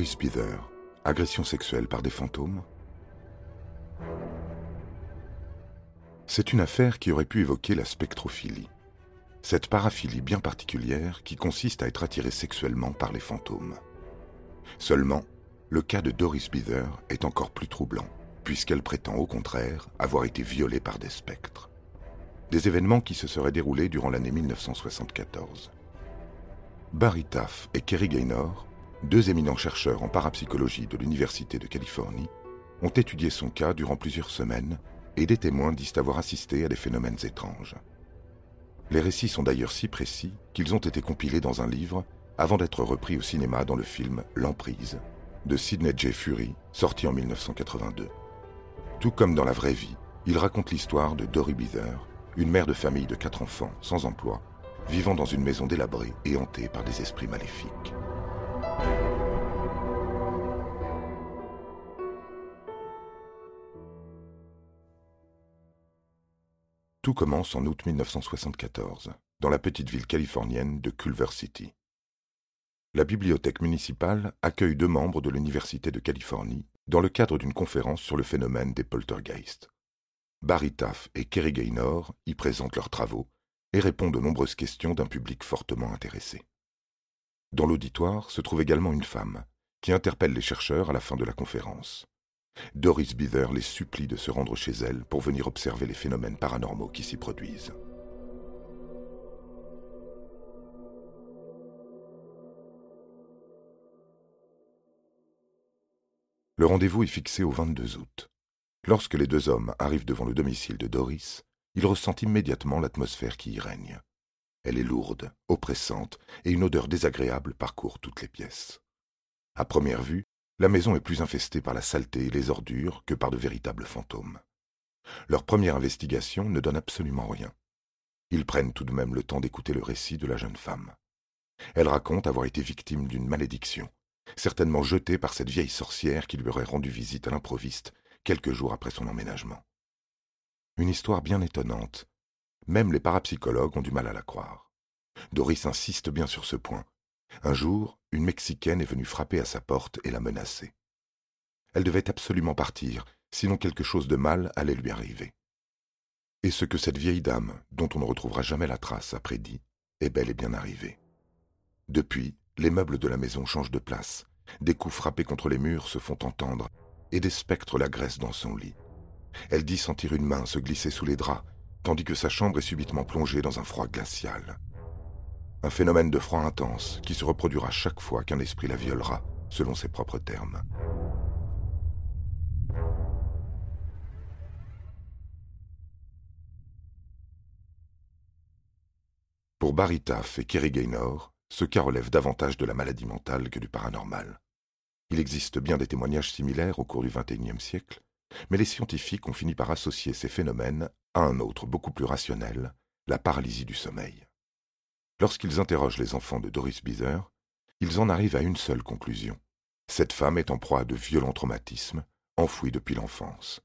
Doris Bither, agression sexuelle par des fantômes C'est une affaire qui aurait pu évoquer la spectrophilie. Cette paraphilie bien particulière qui consiste à être attiré sexuellement par les fantômes. Seulement, le cas de Doris Bither est encore plus troublant, puisqu'elle prétend au contraire avoir été violée par des spectres. Des événements qui se seraient déroulés durant l'année 1974. Barry Taff et Kerry Gaynor deux éminents chercheurs en parapsychologie de l'Université de Californie ont étudié son cas durant plusieurs semaines et des témoins disent avoir assisté à des phénomènes étranges. Les récits sont d'ailleurs si précis qu'ils ont été compilés dans un livre avant d'être repris au cinéma dans le film L'Emprise de Sidney J. Fury, sorti en 1982. Tout comme dans la vraie vie, il raconte l'histoire de Dory Bither, une mère de famille de quatre enfants sans emploi, vivant dans une maison délabrée et hantée par des esprits maléfiques. Tout commence en août 1974, dans la petite ville californienne de Culver City. La bibliothèque municipale accueille deux membres de l'Université de Californie dans le cadre d'une conférence sur le phénomène des poltergeists. Barry Taff et Kerry Gaynor y présentent leurs travaux et répondent aux nombreuses questions d'un public fortement intéressé. Dans l'auditoire se trouve également une femme, qui interpelle les chercheurs à la fin de la conférence. Doris Bither les supplie de se rendre chez elle pour venir observer les phénomènes paranormaux qui s'y produisent. Le rendez-vous est fixé au 22 août. Lorsque les deux hommes arrivent devant le domicile de Doris, ils ressentent immédiatement l'atmosphère qui y règne. Elle est lourde, oppressante, et une odeur désagréable parcourt toutes les pièces. À première vue, la maison est plus infestée par la saleté et les ordures que par de véritables fantômes. Leur première investigation ne donne absolument rien. Ils prennent tout de même le temps d'écouter le récit de la jeune femme. Elle raconte avoir été victime d'une malédiction, certainement jetée par cette vieille sorcière qui lui aurait rendu visite à l'improviste quelques jours après son emménagement. Une histoire bien étonnante. Même les parapsychologues ont du mal à la croire. Doris insiste bien sur ce point, un jour, une Mexicaine est venue frapper à sa porte et la menacer. Elle devait absolument partir, sinon quelque chose de mal allait lui arriver. Et ce que cette vieille dame, dont on ne retrouvera jamais la trace, a prédit, est bel et bien arrivé. Depuis, les meubles de la maison changent de place, des coups frappés contre les murs se font entendre, et des spectres l'agressent dans son lit. Elle dit sentir une main se glisser sous les draps, tandis que sa chambre est subitement plongée dans un froid glacial. Un phénomène de froid intense qui se reproduira chaque fois qu'un esprit la violera, selon ses propres termes. Pour Barry et Kerry Gaynor, ce cas relève davantage de la maladie mentale que du paranormal. Il existe bien des témoignages similaires au cours du XXIe siècle, mais les scientifiques ont fini par associer ces phénomènes à un autre beaucoup plus rationnel, la paralysie du sommeil. Lorsqu'ils interrogent les enfants de Doris Bither, ils en arrivent à une seule conclusion. Cette femme est en proie à de violents traumatismes, enfouis depuis l'enfance.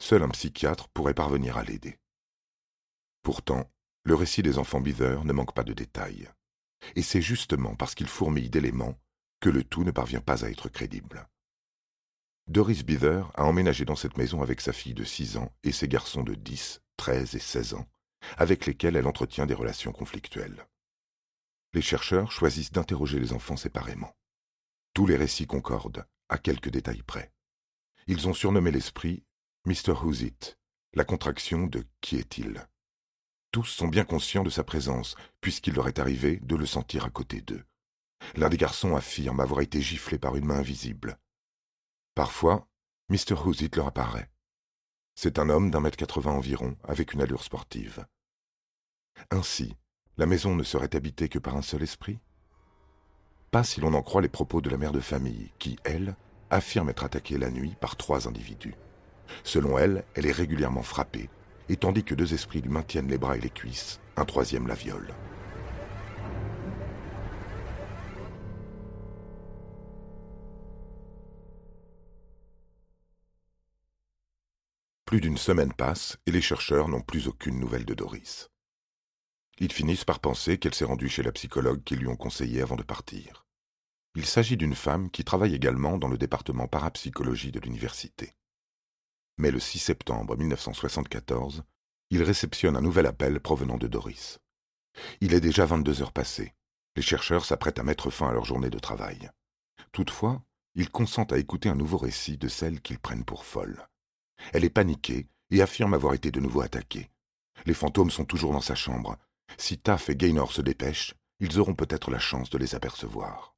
Seul un psychiatre pourrait parvenir à l'aider. Pourtant, le récit des enfants Bither ne manque pas de détails. Et c'est justement parce qu'il fourmille d'éléments que le tout ne parvient pas à être crédible. Doris Bither a emménagé dans cette maison avec sa fille de six ans et ses garçons de dix, treize et seize ans, avec lesquels elle entretient des relations conflictuelles. Les chercheurs choisissent d'interroger les enfants séparément. Tous les récits concordent, à quelques détails près. Ils ont surnommé l'esprit Mr. Who's It, la contraction de Qui est-il? Tous sont bien conscients de sa présence, puisqu'il leur est arrivé de le sentir à côté d'eux. L'un des garçons affirme avoir été giflé par une main invisible. Parfois, Mr. Who's It leur apparaît. C'est un homme d'un mètre quatre-vingts environ, avec une allure sportive. Ainsi, la maison ne serait habitée que par un seul esprit? Pas si l'on en croit les propos de la mère de famille, qui, elle, affirme être attaquée la nuit par trois individus. Selon elle, elle est régulièrement frappée, et tandis que deux esprits lui maintiennent les bras et les cuisses, un troisième la viole. Plus d'une semaine passe et les chercheurs n'ont plus aucune nouvelle de Doris. Ils finissent par penser qu'elle s'est rendue chez la psychologue qu'ils lui ont conseillé avant de partir. Il s'agit d'une femme qui travaille également dans le département parapsychologie de l'université. Mais le 6 septembre 1974, il réceptionne un nouvel appel provenant de Doris. Il est déjà 22 heures passées. Les chercheurs s'apprêtent à mettre fin à leur journée de travail. Toutefois, ils consentent à écouter un nouveau récit de celle qu'ils prennent pour folle. Elle est paniquée et affirme avoir été de nouveau attaquée. Les fantômes sont toujours dans sa chambre. Si Taff et Gaynor se dépêchent, ils auront peut-être la chance de les apercevoir.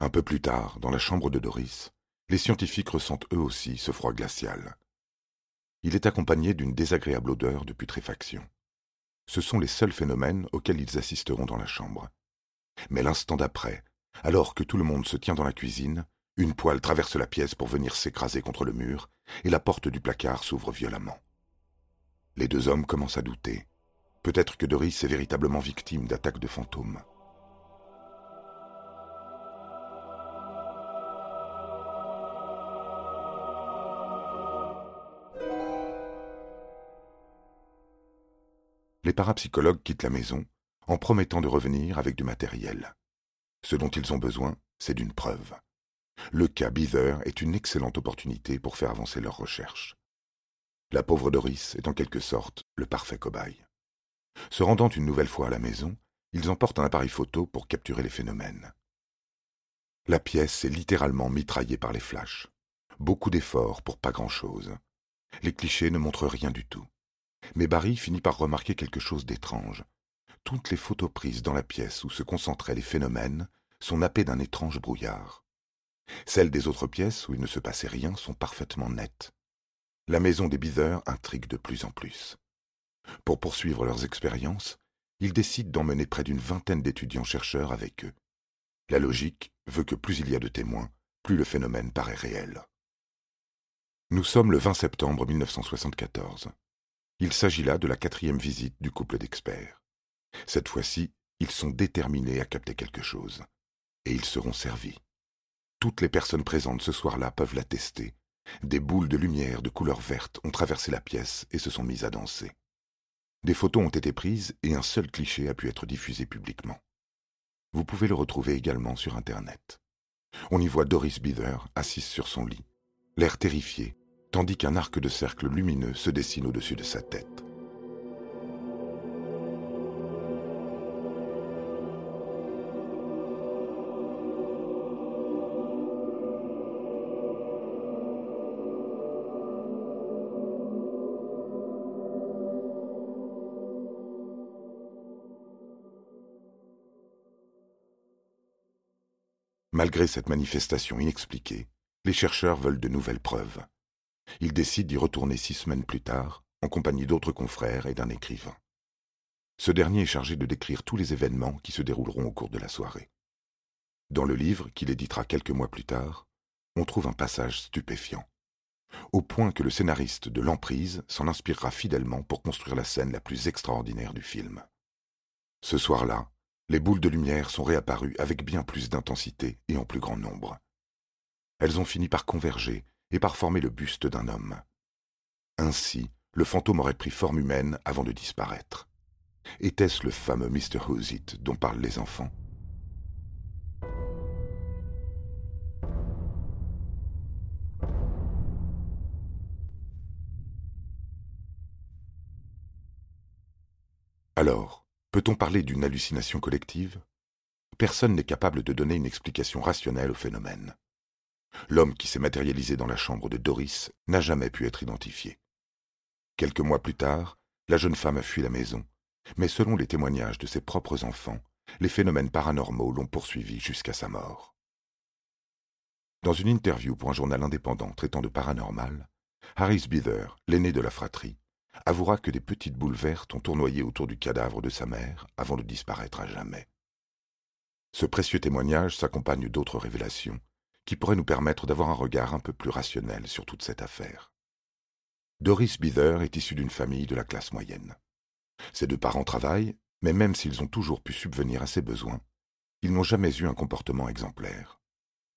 Un peu plus tard, dans la chambre de Doris, les scientifiques ressentent eux aussi ce froid glacial. Il est accompagné d'une désagréable odeur de putréfaction. Ce sont les seuls phénomènes auxquels ils assisteront dans la chambre. Mais l'instant d'après, alors que tout le monde se tient dans la cuisine, une poêle traverse la pièce pour venir s'écraser contre le mur, et la porte du placard s'ouvre violemment. Les deux hommes commencent à douter. Peut-être que Doris est véritablement victime d'attaques de fantômes. Les parapsychologues quittent la maison en promettant de revenir avec du matériel. Ce dont ils ont besoin, c'est d'une preuve. Le cas Beaver est une excellente opportunité pour faire avancer leurs recherches. La pauvre Doris est en quelque sorte le parfait cobaye. Se rendant une nouvelle fois à la maison, ils emportent un appareil photo pour capturer les phénomènes. La pièce est littéralement mitraillée par les flashs. Beaucoup d'efforts pour pas grand-chose. Les clichés ne montrent rien du tout. Mais Barry finit par remarquer quelque chose d'étrange. Toutes les photos prises dans la pièce où se concentraient les phénomènes sont nappées d'un étrange brouillard. Celles des autres pièces où il ne se passait rien sont parfaitement nettes. La maison des Beather intrigue de plus en plus. Pour poursuivre leurs expériences, ils décident d'emmener près d'une vingtaine d'étudiants-chercheurs avec eux. La logique veut que plus il y a de témoins, plus le phénomène paraît réel. Nous sommes le 20 septembre 1974. Il s'agit là de la quatrième visite du couple d'experts. Cette fois-ci, ils sont déterminés à capter quelque chose. Et ils seront servis. Toutes les personnes présentes ce soir-là peuvent l'attester. Des boules de lumière de couleur verte ont traversé la pièce et se sont mises à danser. Des photos ont été prises et un seul cliché a pu être diffusé publiquement. Vous pouvez le retrouver également sur Internet. On y voit Doris Beaver assise sur son lit, l'air terrifié, tandis qu'un arc de cercle lumineux se dessine au-dessus de sa tête. Malgré cette manifestation inexpliquée, les chercheurs veulent de nouvelles preuves. Ils décident d'y retourner six semaines plus tard, en compagnie d'autres confrères et d'un écrivain. Ce dernier est chargé de décrire tous les événements qui se dérouleront au cours de la soirée. Dans le livre qu'il éditera quelques mois plus tard, on trouve un passage stupéfiant, au point que le scénariste de L'Emprise s'en inspirera fidèlement pour construire la scène la plus extraordinaire du film. Ce soir-là, les boules de lumière sont réapparues avec bien plus d'intensité et en plus grand nombre. Elles ont fini par converger et par former le buste d'un homme. Ainsi, le fantôme aurait pris forme humaine avant de disparaître. Était-ce le fameux Mr. Hosit dont parlent les enfants? Alors, Peut-on parler d'une hallucination collective? Personne n'est capable de donner une explication rationnelle au phénomène. L'homme qui s'est matérialisé dans la chambre de Doris n'a jamais pu être identifié. Quelques mois plus tard, la jeune femme a fui la maison, mais selon les témoignages de ses propres enfants, les phénomènes paranormaux l'ont poursuivi jusqu'à sa mort. Dans une interview pour un journal indépendant traitant de paranormal, Harris Beather, l'aîné de la fratrie, avouera que des petites boules vertes ont tournoyé autour du cadavre de sa mère avant de disparaître à jamais. Ce précieux témoignage s'accompagne d'autres révélations qui pourraient nous permettre d'avoir un regard un peu plus rationnel sur toute cette affaire. Doris Beather est issue d'une famille de la classe moyenne. Ses deux parents travaillent, mais même s'ils ont toujours pu subvenir à ses besoins, ils n'ont jamais eu un comportement exemplaire.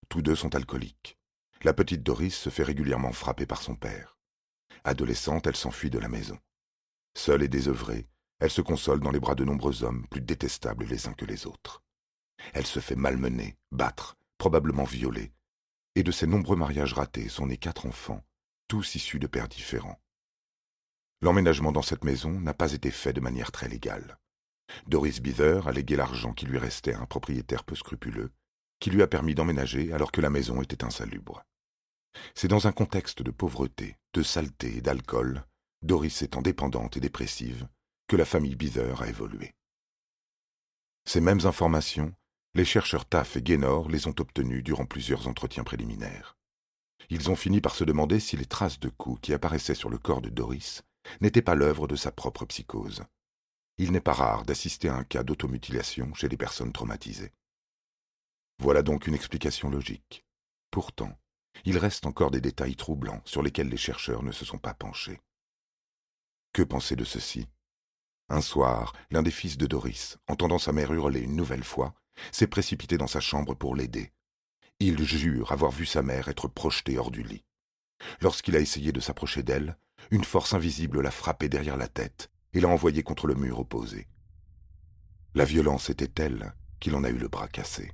Tous deux sont alcooliques. La petite Doris se fait régulièrement frapper par son père. Adolescente, elle s'enfuit de la maison. Seule et désœuvrée, elle se console dans les bras de nombreux hommes plus détestables les uns que les autres. Elle se fait malmener, battre, probablement violer, et de ses nombreux mariages ratés sont nés quatre enfants, tous issus de pères différents. L'emménagement dans cette maison n'a pas été fait de manière très légale. Doris Beather a légué l'argent qui lui restait à un propriétaire peu scrupuleux, qui lui a permis d'emménager alors que la maison était insalubre. C'est dans un contexte de pauvreté, de saleté et d'alcool, Doris étant dépendante et dépressive, que la famille Beather a évolué. Ces mêmes informations, les chercheurs Taff et Gaynor les ont obtenues durant plusieurs entretiens préliminaires. Ils ont fini par se demander si les traces de coups qui apparaissaient sur le corps de Doris n'étaient pas l'œuvre de sa propre psychose. Il n'est pas rare d'assister à un cas d'automutilation chez les personnes traumatisées. Voilà donc une explication logique. Pourtant, il reste encore des détails troublants sur lesquels les chercheurs ne se sont pas penchés. Que penser de ceci? Un soir, l'un des fils de Doris, entendant sa mère hurler une nouvelle fois, s'est précipité dans sa chambre pour l'aider. Il jure avoir vu sa mère être projetée hors du lit. Lorsqu'il a essayé de s'approcher d'elle, une force invisible l'a frappé derrière la tête et l'a envoyé contre le mur opposé. La violence était telle qu'il en a eu le bras cassé.